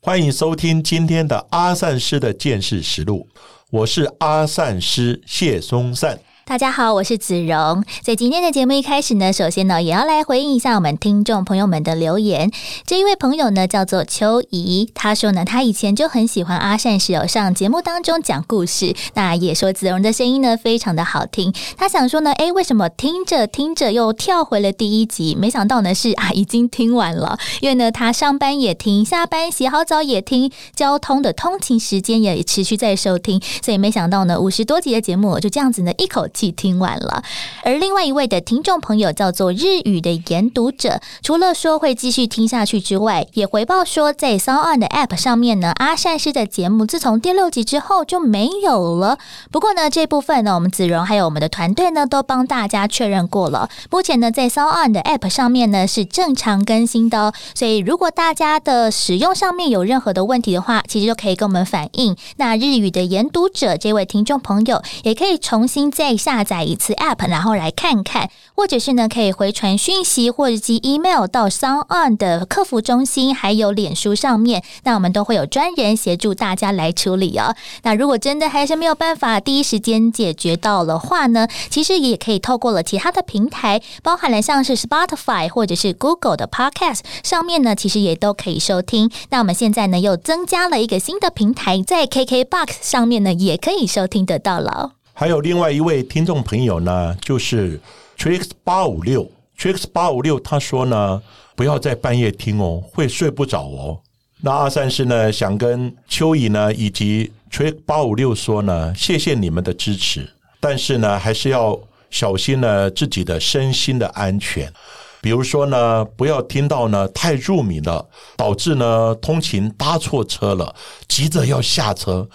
欢迎收听今天的阿善师的见识实录，我是阿善师谢松善。大家好，我是子荣。在今天的节目一开始呢，首先呢，也要来回应一下我们听众朋友们的留言。这一位朋友呢，叫做秋怡，他说呢，他以前就很喜欢阿善师有上节目当中讲故事，那也说子荣的声音呢非常的好听。他想说呢，诶，为什么听着听着又跳回了第一集？没想到呢是啊，已经听完了。因为呢，他上班也听，下班洗好澡也听，交通的通勤时间也持续在收听，所以没想到呢，五十多集的节目就这样子呢，一口气。听完了，而另外一位的听众朋友叫做日语的研读者，除了说会继续听下去之外，也回报说在 s o n 的 App 上面呢，阿善师的节目自从第六集之后就没有了。不过呢，这部分呢，我们子荣还有我们的团队呢，都帮大家确认过了。目前呢，在 s o n 的 App 上面呢是正常更新的哦。所以如果大家的使用上面有任何的问题的话，其实就可以跟我们反映。那日语的研读者这位听众朋友也可以重新再下载一次 App，然后来看看，或者是呢可以回传讯息或者寄 email 到 Sound On 的客服中心，还有脸书上面，那我们都会有专人协助大家来处理哦。那如果真的还是没有办法第一时间解决到的话呢，其实也可以透过了其他的平台，包含了像是 Spotify 或者是 Google 的 Podcast 上面呢，其实也都可以收听。那我们现在呢又增加了一个新的平台，在 KKBox 上面呢也可以收听得到了。还有另外一位听众朋友呢，就是 Trix 八五六，Trix 八五六他说呢，不要在半夜听哦，会睡不着哦。那阿三师呢，想跟秋怡呢以及 Trix 八五六说呢，谢谢你们的支持，但是呢，还是要小心呢自己的身心的安全。比如说呢，不要听到呢太入迷了，导致呢通勤搭错车了，急着要下车。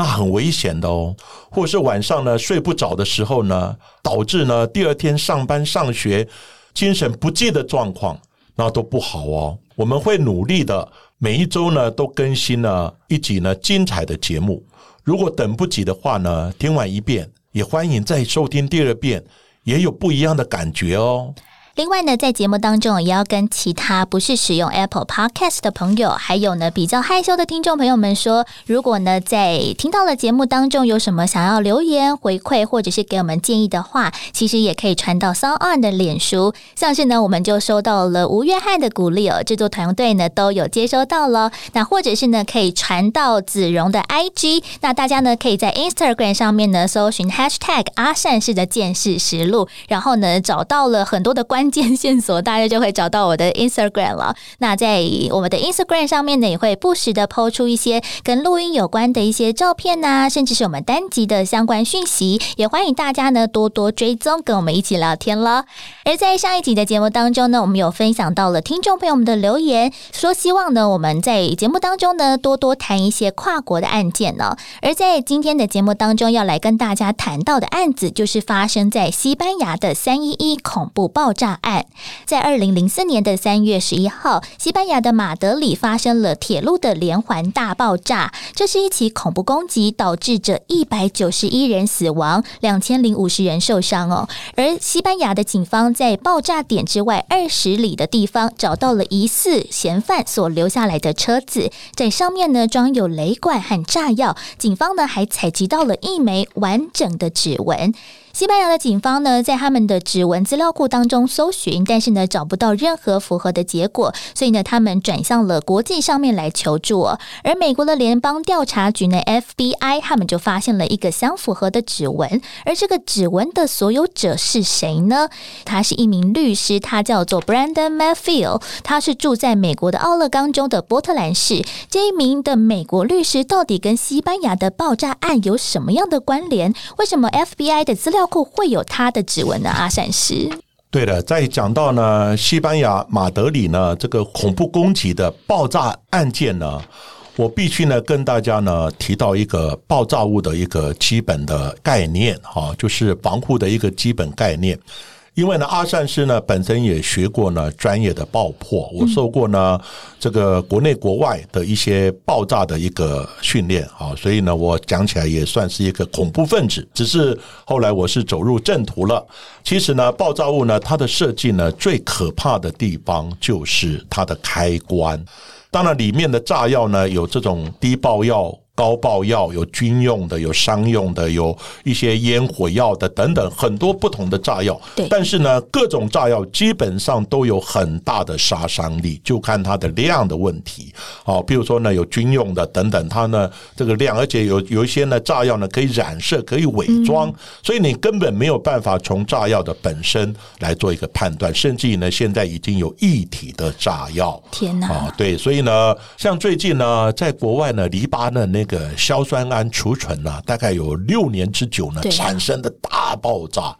那很危险的哦，或者是晚上呢睡不着的时候呢，导致呢第二天上班上学精神不济的状况，那都不好哦。我们会努力的，每一周呢都更新了一集呢精彩的节目。如果等不及的话呢，听完一遍也欢迎再收听第二遍，也有不一样的感觉哦。另外呢，在节目当中也要跟其他不是使用 Apple Podcast 的朋友，还有呢比较害羞的听众朋友们说，如果呢在听到了节目当中有什么想要留言回馈，或者是给我们建议的话，其实也可以传到 Sound 的脸书。像是呢，我们就收到了吴约翰的鼓励哦，制作团队呢都有接收到了。那或者是呢，可以传到子荣的 IG。那大家呢可以在 Instagram 上面呢搜寻 Hashtag 阿善式的见识实录，然后呢找到了很多的关。键线索，大家就会找到我的 Instagram 了。那在我们的 Instagram 上面呢，也会不时的抛出一些跟录音有关的一些照片呐，甚至是我们单集的相关讯息。也欢迎大家呢多多追踪，跟我们一起聊天了。而在上一集的节目当中呢，我们有分享到了听众朋友们的留言，说希望呢我们在节目当中呢多多谈一些跨国的案件呢。而在今天的节目当中，要来跟大家谈到的案子，就是发生在西班牙的三一一恐怖爆炸。案在二零零四年的三月十一号，西班牙的马德里发生了铁路的连环大爆炸。这是一起恐怖攻击，导致着一百九十一人死亡，两千零五十人受伤哦。而西班牙的警方在爆炸点之外二十里的地方找到了疑似嫌犯所留下来的车子，在上面呢装有雷管和炸药。警方呢还采集到了一枚完整的指纹。西班牙的警方呢，在他们的指纹资料库当中搜寻，但是呢，找不到任何符合的结果，所以呢，他们转向了国际上面来求助。而美国的联邦调查局呢 （FBI） 他们就发现了一个相符合的指纹，而这个指纹的所有者是谁呢？他是一名律师，他叫做 Brandon Mayfield，他是住在美国的奥勒冈州的波特兰市。这一名的美国律师到底跟西班牙的爆炸案有什么样的关联？为什么 FBI 的资料？包括会有他的指纹的？阿善师，对的，在讲到呢，西班牙马德里呢这个恐怖攻击的爆炸案件呢，我必须呢跟大家呢提到一个爆炸物的一个基本的概念哈，就是防护的一个基本概念。因为呢，阿善师呢本身也学过呢专业的爆破，我受过呢这个国内国外的一些爆炸的一个训练啊，所以呢，我讲起来也算是一个恐怖分子。只是后来我是走入正途了。其实呢，爆炸物呢，它的设计呢，最可怕的地方就是它的开关。当然，里面的炸药呢，有这种低爆药。高爆药有军用的，有商用的，有一些烟火药的等等，很多不同的炸药。对，但是呢，各种炸药基本上都有很大的杀伤力，就看它的量的问题。好，比如说呢，有军用的等等，它呢这个量，而且有有一些呢炸药呢可以染色，可以伪装，所以你根本没有办法从炸药的本身来做一个判断。甚至于呢，现在已经有一体的炸药。天哪！啊，对，所以呢，像最近呢，在国外呢，黎巴嫩那。个硝酸铵储存呢，大概有六年之久呢，产生的大爆炸。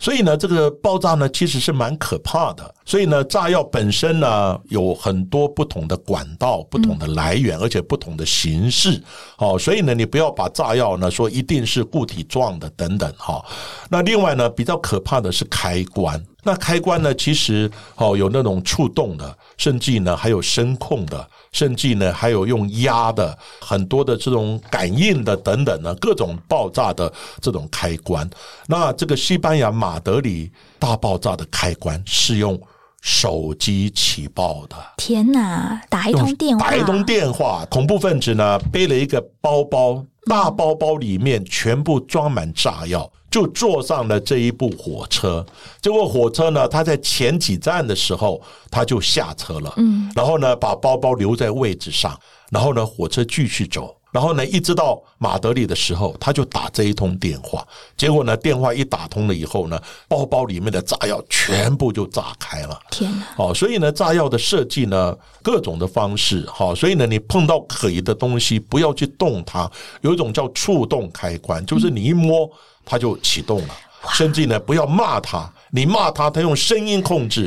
所以呢，这个爆炸呢，其实是蛮可怕的。所以呢，炸药本身呢，有很多不同的管道、不同的来源，而且不同的形式。哦，所以呢，你不要把炸药呢说一定是固体状的等等。哈，那另外呢，比较可怕的是开关。那开关呢，其实哦有那种触动的，甚至呢还有声控的。甚至呢，还有用压的很多的这种感应的等等呢，各种爆炸的这种开关。那这个西班牙马德里大爆炸的开关是用手机起爆的。天哪！打一通电话，打一通电话，恐怖分子呢背了一个包包，大包包里面全部装满炸药。就坐上了这一部火车，结果火车呢，他在前几站的时候他就下车了，嗯，然后呢，把包包留在位置上，然后呢，火车继续走，然后呢，一直到马德里的时候，他就打这一通电话，结果呢，电话一打通了以后呢，包包里面的炸药全部就炸开了，天哪！哦，所以呢，炸药的设计呢，各种的方式，好，所以呢，你碰到可疑的东西，不要去动它，有一种叫触动开关，就是你一摸。它就启动了，甚至呢，不要骂他，你骂他，他用声音控制，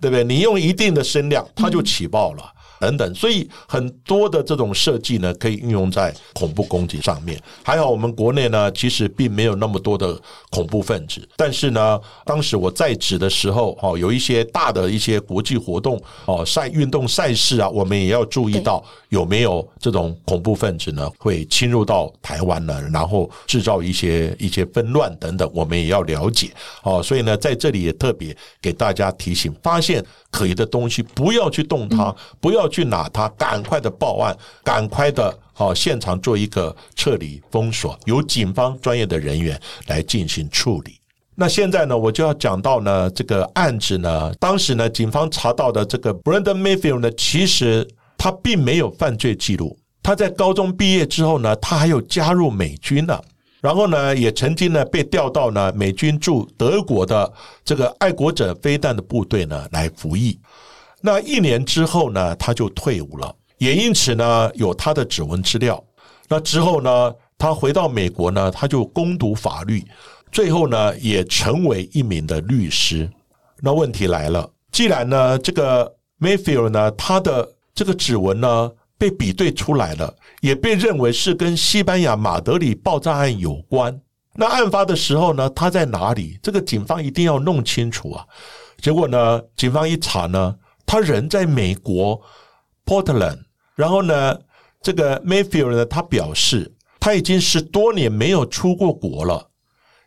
对不对？你用一定的声量，它就起爆了。等等，所以很多的这种设计呢，可以运用在恐怖攻击上面。还好我们国内呢，其实并没有那么多的恐怖分子。但是呢，当时我在职的时候，哦，有一些大的一些国际活动，哦，赛运动赛事啊，我们也要注意到有没有这种恐怖分子呢，会侵入到台湾呢，然后制造一些一些纷乱等等，我们也要了解。哦，所以呢，在这里也特别给大家提醒：发现可疑的东西，不要去动它，不要。去拿它，赶快的报案，赶快的，好现场做一个撤离封锁，由警方专业的人员来进行处理。那现在呢，我就要讲到呢，这个案子呢，当时呢，警方查到的这个 Brandon Mayfield 呢，其实他并没有犯罪记录。他在高中毕业之后呢，他还有加入美军了，然后呢，也曾经呢被调到呢美军驻德国的这个爱国者飞弹的部队呢来服役。那一年之后呢，他就退伍了，也因此呢，有他的指纹资料。那之后呢，他回到美国呢，他就攻读法律，最后呢，也成为一名的律师。那问题来了，既然呢，这个 Mayfield 呢，他的这个指纹呢被比对出来了，也被认为是跟西班牙马德里爆炸案有关。那案发的时候呢，他在哪里？这个警方一定要弄清楚啊。结果呢，警方一查呢。他人在美国 Portland，然后呢，这个 Mayfield 呢，他表示他已经十多年没有出过国了，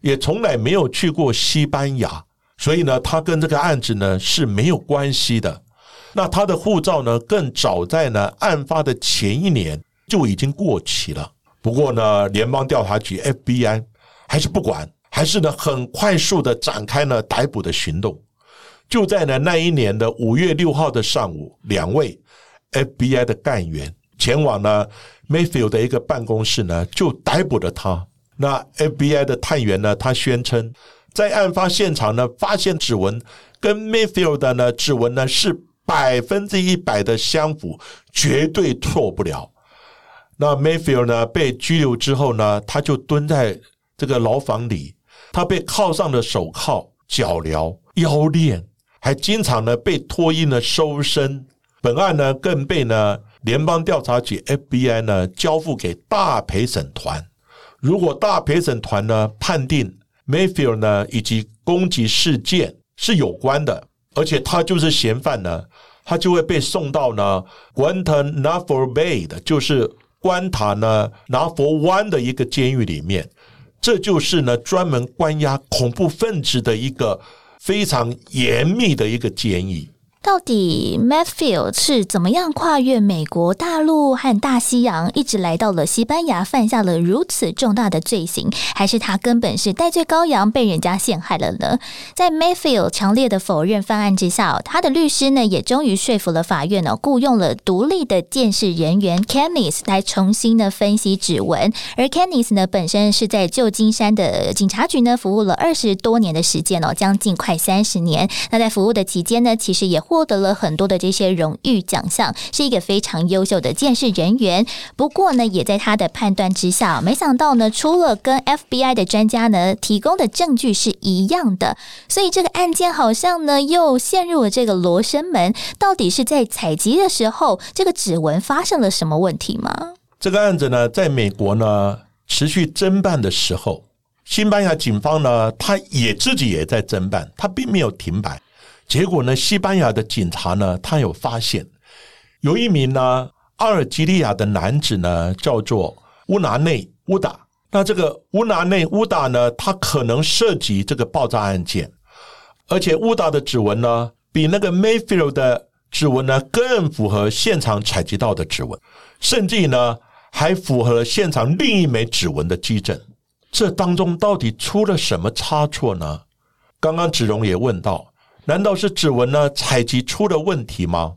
也从来没有去过西班牙，所以呢，他跟这个案子呢是没有关系的。那他的护照呢，更早在呢案发的前一年就已经过期了。不过呢，联邦调查局 FBI 还是不管，还是呢很快速的展开了逮捕的行动。就在呢那一年的五月六号的上午，两位 FBI 的干员前往呢 Mayfield 的一个办公室呢，就逮捕了他。那 FBI 的探员呢，他宣称在案发现场呢发现指纹跟 Mayfield 的呢指纹呢是百分之一百的相符，绝对错不了。那 Mayfield 呢被拘留之后呢，他就蹲在这个牢房里，他被铐上了手铐、脚镣、腰链。还经常呢被脱衣呢收身，本案呢更被呢联邦调查局 FBI 呢交付给大陪审团。如果大陪审团呢判定 Mayfield 呢以及攻击事件是有关的，而且他就是嫌犯呢，他就会被送到呢 Guantanamo Bay 的，就是关塔呢拿佛湾的一个监狱里面。这就是呢专门关押恐怖分子的一个非常严密的一个监狱。到底 Matthew 是怎么样跨越美国大陆和大西洋，一直来到了西班牙，犯下了如此重大的罪行？还是他根本是戴罪羔羊，被人家陷害了呢？在 Matthew 强烈的否认犯案之下，他的律师呢也终于说服了法院呢，雇佣了独立的鉴识人员 Kenneth 来重新的分析指纹。而 Kenneth 呢本身是在旧金山的警察局呢服务了二十多年的时间哦，将近快三十年。那在服务的期间呢，其实也。获得了很多的这些荣誉奖项，是一个非常优秀的鉴识人员。不过呢，也在他的判断之下，没想到呢，除了跟 FBI 的专家呢提供的证据是一样的，所以这个案件好像呢又陷入了这个罗生门。到底是在采集的时候，这个指纹发生了什么问题吗？这个案子呢，在美国呢持续侦办的时候，西班牙警方呢，他也自己也在侦办，他并没有停摆。结果呢？西班牙的警察呢，他有发现有一名呢阿尔及利亚的男子呢，叫做乌拿内乌达。那这个乌拿内乌达呢，他可能涉及这个爆炸案件，而且乌达的指纹呢，比那个 Mayfield 的指纹呢更符合现场采集到的指纹，甚至呢还符合现场另一枚指纹的基证。这当中到底出了什么差错呢？刚刚子荣也问到。难道是指纹呢采集出了问题吗？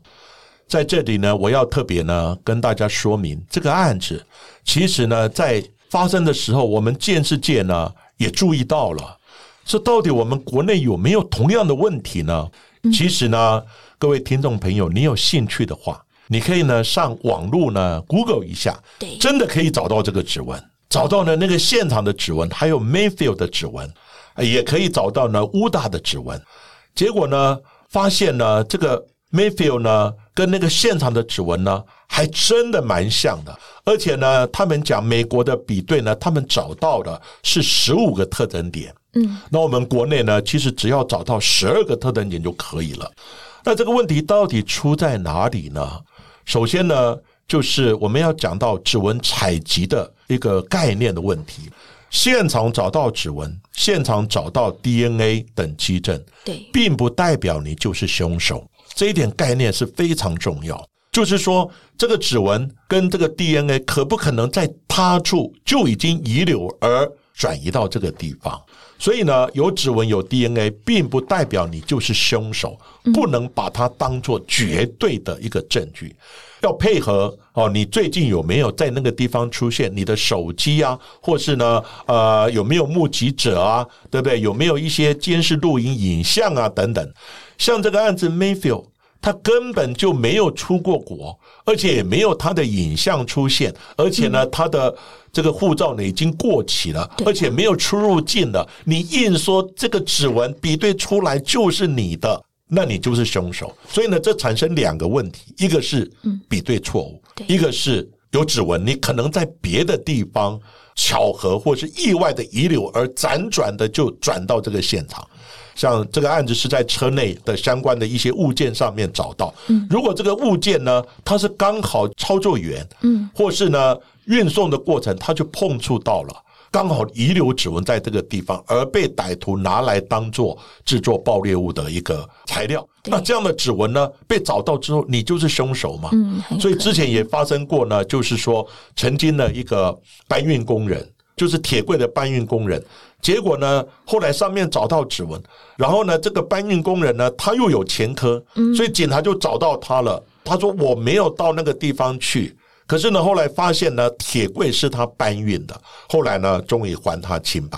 在这里呢，我要特别呢跟大家说明，这个案子其实呢在发生的时候，我们建设界呢也注意到了，这到底我们国内有没有同样的问题呢？其实呢，各位听众朋友，你有兴趣的话，你可以呢上网络呢 Google 一下，对，真的可以找到这个指纹，找到呢那个现场的指纹，还有 Mayfield 的指纹，也可以找到呢乌大的指纹。结果呢，发现呢，这个 Mayfield 呢，跟那个现场的指纹呢，还真的蛮像的。而且呢，他们讲美国的比对呢，他们找到的是十五个特征点。嗯，那我们国内呢，其实只要找到十二个特征点就可以了。那这个问题到底出在哪里呢？首先呢，就是我们要讲到指纹采集的一个概念的问题。现场找到指纹，现场找到 DNA 等基证，对，并不代表你就是凶手。这一点概念是非常重要。就是说，这个指纹跟这个 DNA 可不可能在他处就已经遗留而转移到这个地方？所以呢，有指纹有 DNA，并不代表你就是凶手，不能把它当做绝对的一个证据。要配合哦，你最近有没有在那个地方出现？你的手机啊，或是呢，呃，有没有目击者啊？对不对？有没有一些监视录影影像啊？等等。像这个案子，Mayfield 他根本就没有出过国，而且也没有他的影像出现，而且呢，他的这个护照呢已经过期了，而且没有出入境了。你硬说这个指纹比对出来就是你的？那你就是凶手，所以呢，这产生两个问题：一个是比对错误，一个是有指纹，你可能在别的地方巧合或是意外的遗留，而辗转的就转到这个现场。像这个案子是在车内的相关的一些物件上面找到，如果这个物件呢，它是刚好操作员，嗯，或是呢运送的过程，它就碰触到了。刚好遗留指纹在这个地方，而被歹徒拿来当做制作爆裂物的一个材料。那这样的指纹呢，被找到之后，你就是凶手嘛？嗯，所以之前也发生过呢，就是说曾经的一个搬运工人，就是铁柜的搬运工人，结果呢，后来上面找到指纹，然后呢，这个搬运工人呢，他又有前科，所以警察就找到他了。他说我没有到那个地方去。可是呢，后来发现呢，铁柜是他搬运的。后来呢，终于还他清白。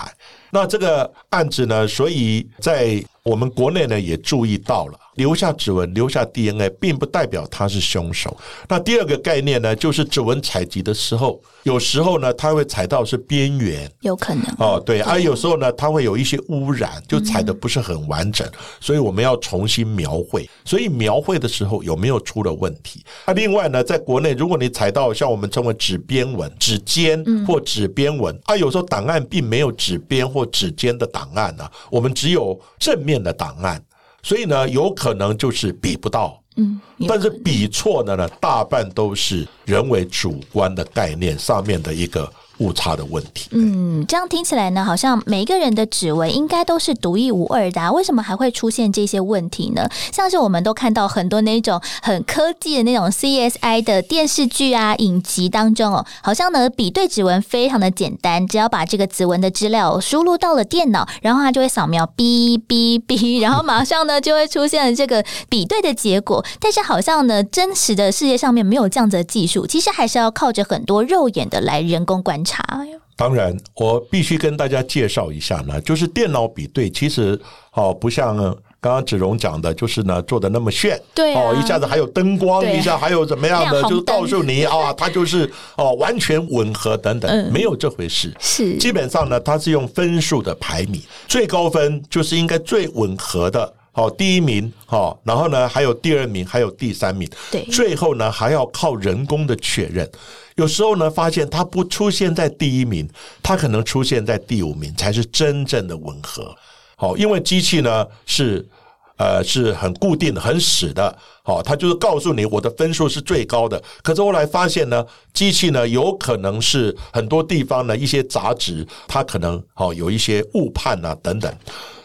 那这个案子呢，所以在我们国内呢也注意到了，留下指纹、留下 DNA，并不代表他是凶手。那第二个概念呢，就是指纹采集的时候，有时候呢，他会采到是边缘，有可能哦，对，而有时候呢，它会有一些污染，就采的不是很完整，所以我们要重新描绘。所以描绘的时候有没有出了问题？那另外呢，在国内，如果你采到像我们称为指边纹、指尖或指边纹，啊，有时候档案并没有指边或指尖的档案呢，我们只有正面的档案，所以呢，有可能就是比不到。嗯，但是比错的呢，大半都是人为主观的概念上面的一个误差的问题。嗯，这样听起来呢，好像每一个人的指纹应该都是独一无二的，为什么还会出现这些问题呢？像是我们都看到很多那种很科技的那种 CSI 的电视剧啊、影集当中哦，好像呢比对指纹非常的简单，只要把这个指纹的资料输入到了电脑，然后它就会扫描哔哔哔，然后马上呢就会出现了这个比对的结果。但是好像呢，真实的世界上面没有这样子的技术，其实还是要靠着很多肉眼的来人工观察。当然，我必须跟大家介绍一下呢，就是电脑比对，其实哦，不像刚刚子荣讲的，就是呢做的那么炫，对哦，一下子还有灯光，一下还有怎么样的，就是告诉你啊，它就是哦完全吻合等等，嗯。没有这回事。是。基本上呢，它是用分数的排名，最高分就是应该最吻合的。好，第一名，好，然后呢，还有第二名，还有第三名，对最后呢，还要靠人工的确认。有时候呢，发现它不出现在第一名，它可能出现在第五名，才是真正的吻合。好，因为机器呢是呃是很固定的、很死的。好，它就是告诉你我的分数是最高的。可是后来发现呢，机器呢有可能是很多地方呢一些杂质，它可能好有一些误判啊等等。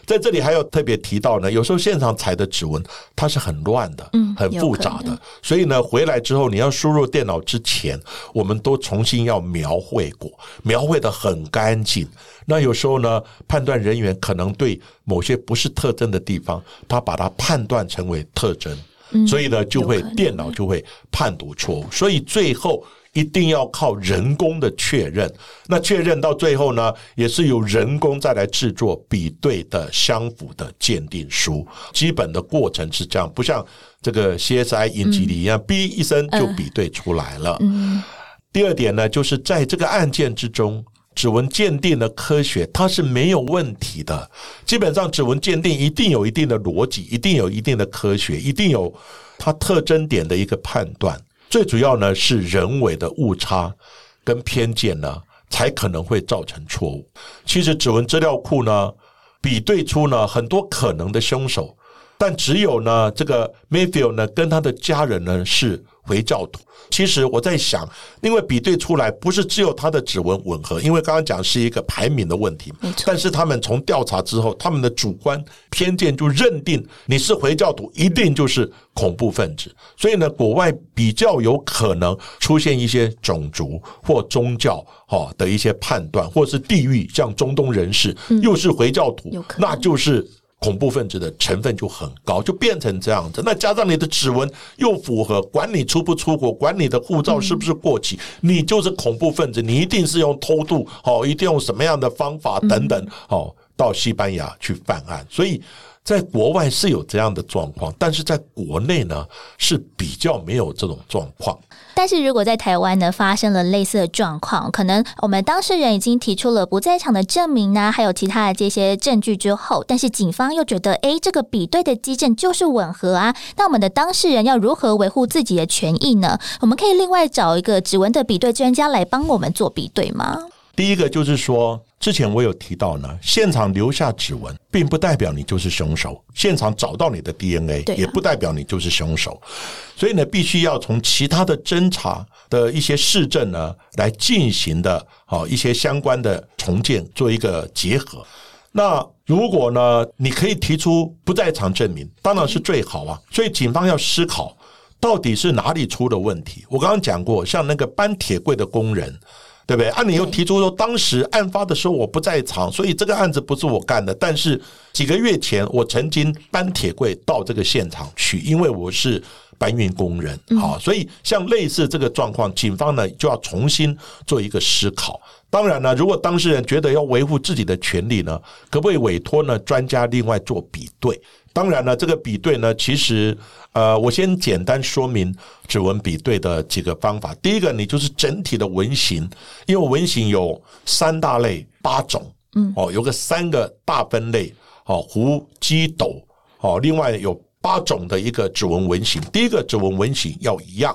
在这里还要特别提到呢，有时候现场采的指纹它是很乱的，嗯很复杂的，所以呢，回来之后你要输入电脑之前，我们都重新要描绘过，描绘的很干净。那有时候呢，判断人员可能对某些不是特征的地方，他把它判断成为特征，所以呢，就会电脑就会判读错误，所以最后。一定要靠人工的确认，那确认到最后呢，也是由人工再来制作比对的相符的鉴定书。基本的过程是这样，不像这个 CSI 影集里一样，哔一声就比对出来了。嗯第二点呢，就是在这个案件之中，指纹鉴定的科学它是没有问题的。基本上，指纹鉴定一定有一定的逻辑，一定有一定的科学，一定有它特征点的一个判断。最主要呢是人为的误差跟偏见呢，才可能会造成错误。其实指纹资料库呢，比对出呢很多可能的凶手，但只有呢这个 Mayfield 呢跟他的家人呢是回教徒。其实我在想，因为比对出来不是只有他的指纹吻合，因为刚刚讲是一个排名的问题，但是他们从调查之后，他们的主观偏见就认定你是回教徒，一定就是恐怖分子。所以呢，国外比较有可能出现一些种族或宗教哈的一些判断，或是地域，像中东人士又是回教徒那就是。恐怖分子的成分就很高，就变成这样子。那加上你的指纹又符合，管你出不出国，管你的护照是不是过期，你就是恐怖分子。你一定是用偷渡，哦，一定用什么样的方法等等，哦，到西班牙去犯案。所以在国外是有这样的状况，但是在国内呢是比较没有这种状况。但是如果在台湾呢发生了类似的状况，可能我们当事人已经提出了不在场的证明呢、还有其他的这些证据之后，但是警方又觉得，诶，这个比对的基证就是吻合啊，那我们的当事人要如何维护自己的权益呢？我们可以另外找一个指纹的比对专家来帮我们做比对吗？第一个就是说，之前我有提到呢，现场留下指纹，并不代表你就是凶手；现场找到你的 DNA，、啊也不代表你就是凶手。所以呢，必须要从其他的侦查的一些市政呢来进行的，好一些相关的重建做一个结合。那如果呢，你可以提出不在场证明，当然是最好啊。所以警方要思考，到底是哪里出了问题。我刚刚讲过，像那个搬铁柜的工人。对不对？啊，你又提出说，当时案发的时候我不在场，所以这个案子不是我干的。但是几个月前，我曾经搬铁柜到这个现场去，因为我是搬运工人。好，所以像类似这个状况，警方呢就要重新做一个思考。当然呢，如果当事人觉得要维护自己的权利呢，可不可以委托呢专家另外做比对？当然了，这个比对呢，其实呃，我先简单说明指纹比对的几个方法。第一个，你就是整体的纹型，因为纹型有三大类八种，嗯，哦，有个三个大分类，哦，弧、鸡、斗，哦，另外有八种的一个指纹纹型。第一个指纹纹型要一样，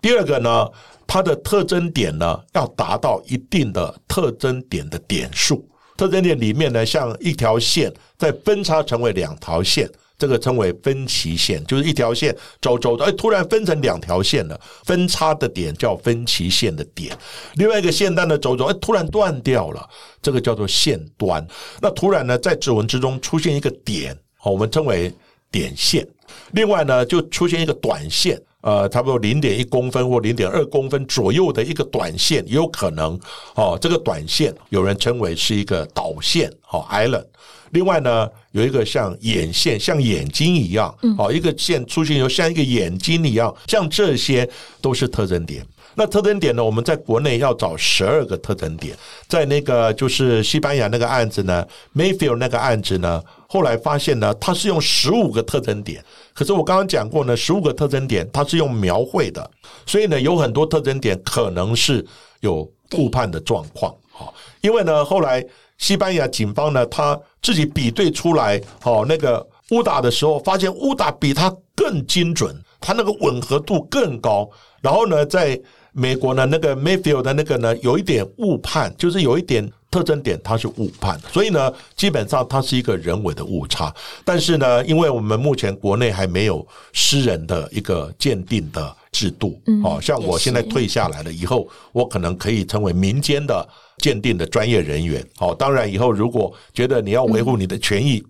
第二个呢，它的特征点呢要达到一定的特征点的点数。特征点里面呢，像一条线再分叉成为两条线，这个称为分歧线，就是一条线走走的，哎，突然分成两条线了，分叉的点叫分歧线的点。另外一个线段的走走，哎，突然断掉了，这个叫做线端。那突然呢，在指纹之中出现一个点，我们称为点线。另外呢，就出现一个短线。呃，差不多零点一公分或零点二公分左右的一个短线，也有可能哦。这个短线有人称为是一个导线，哦，island。另外呢，有一个像眼线，像眼睛一样，哦，一个线出现，以后像一个眼睛一样，像这些都是特征点。那特征点呢？我们在国内要找十二个特征点，在那个就是西班牙那个案子呢，Mayfield 那个案子呢，后来发现呢，它是用十五个特征点。可是我刚刚讲过呢，十五个特征点它是用描绘的，所以呢，有很多特征点可能是有误判的状况。好，因为呢，后来西班牙警方呢，他自己比对出来，哦那个乌打的时候，发现乌打比他更精准，他那个吻合度更高。然后呢，在美国呢，那个 Mayfield 的那个呢，有一点误判，就是有一点特征点，它是误判，所以呢，基本上它是一个人为的误差。但是呢，因为我们目前国内还没有私人的一个鉴定的制度，哦，像我现在退下来了以后，我可能可以成为民间的鉴定的专业人员。哦，当然以后如果觉得你要维护你的权益，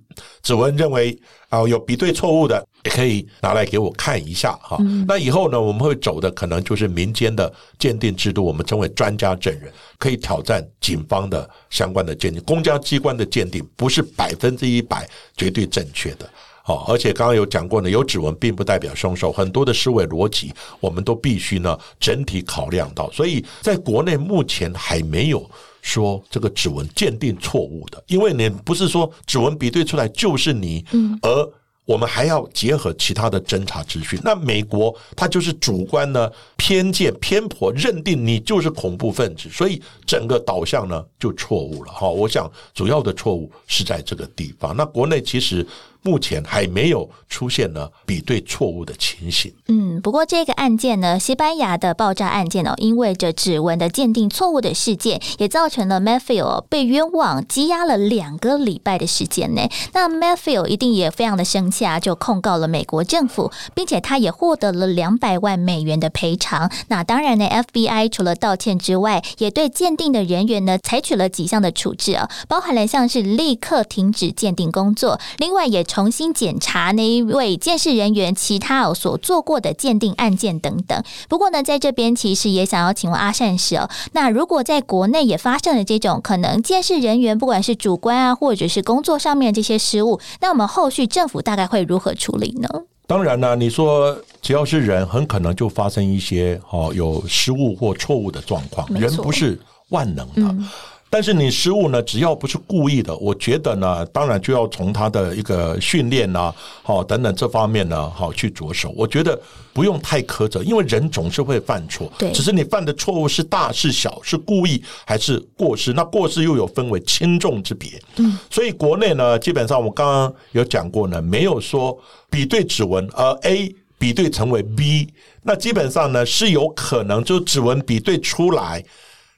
指纹认为啊有比对错误的。也可以拿来给我看一下哈。那以后呢，我们会走的可能就是民间的鉴定制度，我们称为专家证人，可以挑战警方的相关的鉴定。公家机关的鉴定不是百分之一百绝对正确的。好，而且刚刚有讲过呢，有指纹并不代表凶手，很多的思维逻辑我们都必须呢整体考量到。所以在国内目前还没有说这个指纹鉴定错误的，因为你不是说指纹比对出来就是你，嗯，而。我们还要结合其他的侦查资讯。那美国它就是主观呢偏见偏颇，认定你就是恐怖分子，所以整个导向呢就错误了。哈，我想主要的错误是在这个地方。那国内其实。目前还没有出现呢比对错误的情形。嗯，不过这个案件呢，西班牙的爆炸案件哦，因为这指纹的鉴定错误的事件，也造成了 Matthew 被冤枉羁押了两个礼拜的时间呢。那 Matthew 一定也非常的生气啊，就控告了美国政府，并且他也获得了两百万美元的赔偿。那当然呢，FBI 除了道歉之外，也对鉴定的人员呢采取了几项的处置啊，包含了像是立刻停止鉴定工作，另外也。重新检查那一位监视人员其他所做过的鉴定案件等等。不过呢，在这边其实也想要请问阿善师哦，那如果在国内也发生了这种可能监视人员不管是主观啊，或者是工作上面这些失误，那我们后续政府大概会如何处理呢？当然呢，你说只要是人，很可能就发生一些哦有失误或错误的状况，人不是万能的。但是你失误呢，只要不是故意的，我觉得呢，当然就要从他的一个训练啊，好等等这方面呢，好去着手。我觉得不用太苛责，因为人总是会犯错，对，只是你犯的错误是大是小，是故意还是过失。那过失又有分为轻重之别，嗯，所以国内呢，基本上我刚刚有讲过呢，没有说比对指纹，而 A 比对成为 B，那基本上呢是有可能就指纹比对出来。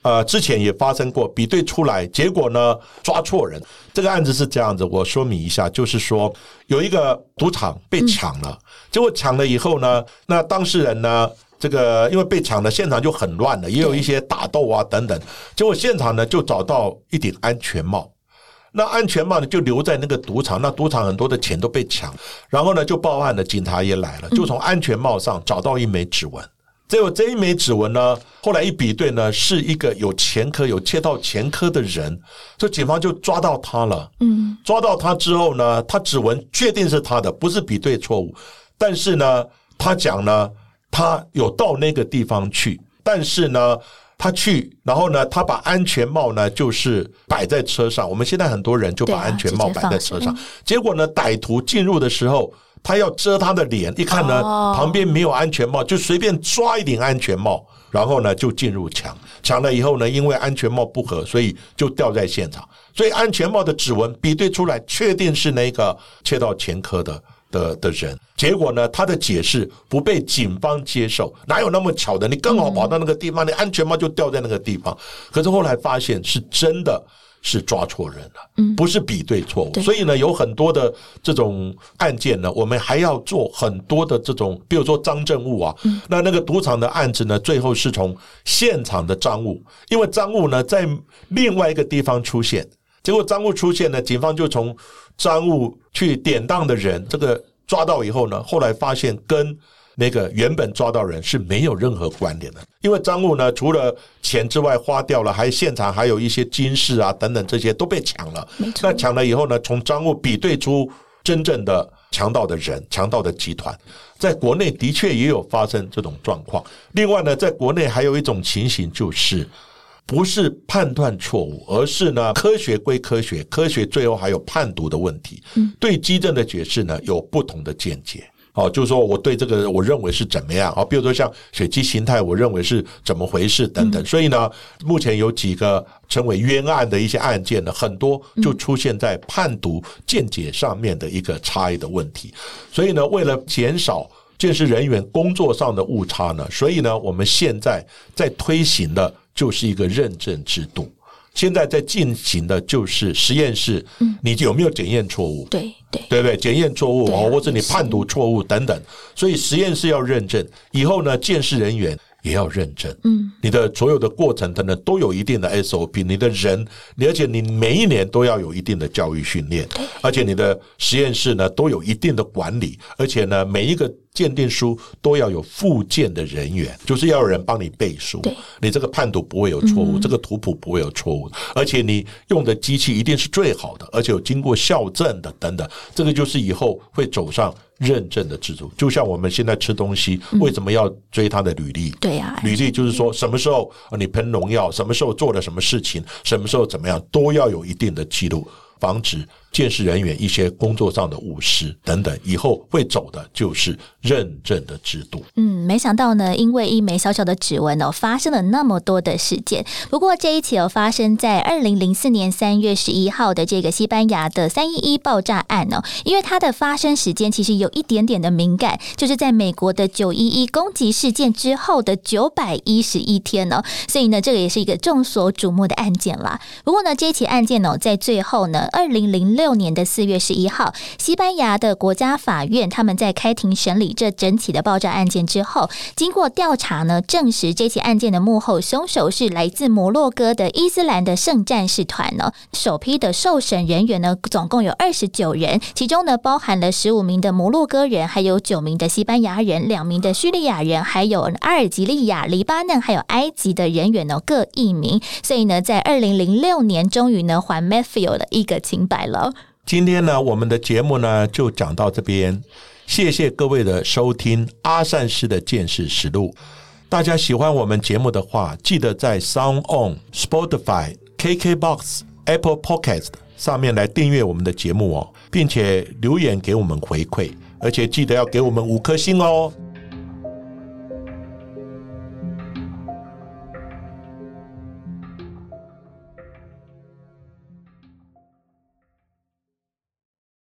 呃，之前也发生过比对出来，结果呢抓错人。这个案子是这样子，我说明一下，就是说有一个赌场被抢了，结果抢了以后呢，那当事人呢，这个因为被抢了，现场就很乱了，也有一些打斗啊等等。结果现场呢就找到一顶安全帽，那安全帽呢就留在那个赌场，那赌场很多的钱都被抢，然后呢就报案了，警察也来了，就从安全帽上找到一枚指纹。结果这一枚指纹呢，后来一比对呢，是一个有前科、有切到前科的人，所以警方就抓到他了。嗯，抓到他之后呢，他指纹确定是他的，不是比对错误。但是呢，他讲呢，他有到那个地方去，但是呢。他去，然后呢，他把安全帽呢，就是摆在车上。我们现在很多人就把安全帽摆在车上，结果呢，歹徒进入的时候，他要遮他的脸，一看呢，旁边没有安全帽，就随便抓一顶安全帽，然后呢，就进入抢。抢了以后呢，因为安全帽不合，所以就掉在现场。所以安全帽的指纹比对出来，确定是那个切到前科的。的的人，结果呢？他的解释不被警方接受，哪有那么巧的？你刚好跑到那个地方，你安全帽就掉在那个地方。可是后来发现是真的是抓错人了，不是比对错误。所以呢，有很多的这种案件呢，我们还要做很多的这种，比如说赃证物啊。那那个赌场的案子呢，最后是从现场的赃物，因为赃物呢在另外一个地方出现，结果赃物出现呢，警方就从。赃物去典当的人，这个抓到以后呢，后来发现跟那个原本抓到人是没有任何关联的，因为赃物呢，除了钱之外花掉了，还现场还有一些金饰啊等等，这些都被抢了。那抢了以后呢，从赃物比对出真正的强盗的人、强盗的集团，在国内的确也有发生这种状况。另外呢，在国内还有一种情形就是。不是判断错误，而是呢，科学归科学，科学最后还有判读的问题。对基证的解释呢，有不同的见解。哦，就是说我对这个我认为是怎么样啊？比如说像血迹形态，我认为是怎么回事等等。所以呢，目前有几个称为冤案的一些案件呢，很多就出现在判读见解上面的一个差异的问题。所以呢，为了减少鉴识人员工作上的误差呢，所以呢，我们现在在推行的。就是一个认证制度，现在在进行的就是实验室，你有没有检验错误？对对，对不对？检验错误哦，或者你判读错误等等，所以实验室要认证，以后呢，鉴识人员也要认真。嗯，你的所有的过程等等都有一定的 SOP，你的人，而且你每一年都要有一定的教育训练，而且你的实验室呢都有一定的管理，而且呢每一个。鉴定书都要有附件的人员，就是要有人帮你背书。你这个判读不会有错误，这个图谱不会有错误，而且你用的机器一定是最好的，而且有经过校正的等等。这个就是以后会走上认证的制度。就像我们现在吃东西，为什么要追它的履历？对呀，履历就是说什么时候你喷农药，什么时候做了什么事情，什么时候怎么样，都要有一定的记录，防止。见识人员一些工作上的误失等等，以后会走的就是认证的制度。嗯，没想到呢，因为一枚小小的指纹哦，发生了那么多的事件。不过这一起哦，发生在二零零四年三月十一号的这个西班牙的三一一爆炸案哦，因为它的发生时间其实有一点点的敏感，就是在美国的九一一攻击事件之后的九百一十一天呢，所以呢，这个也是一个众所瞩目的案件啦。不过呢，这一起案件呢，在最后呢，二零零六。六年的四月十一号，西班牙的国家法院他们在开庭审理这整起的爆炸案件之后，经过调查呢，证实这起案件的幕后凶手是来自摩洛哥的伊斯兰的圣战士团呢。首批的受审人员呢，总共有二十九人，其中呢包含了十五名的摩洛哥人，还有九名的西班牙人，两名的叙利亚人，还有阿尔及利亚、黎巴嫩还有埃及的人员呢各一名。所以呢，在二零零六年，终于呢还 Matthew 了一个清白了。今天呢，我们的节目呢就讲到这边，谢谢各位的收听。阿善师的见识实录，大家喜欢我们节目的话，记得在 Sound On、Spotify、KKBox、Apple Podcast 上面来订阅我们的节目哦，并且留言给我们回馈，而且记得要给我们五颗星哦。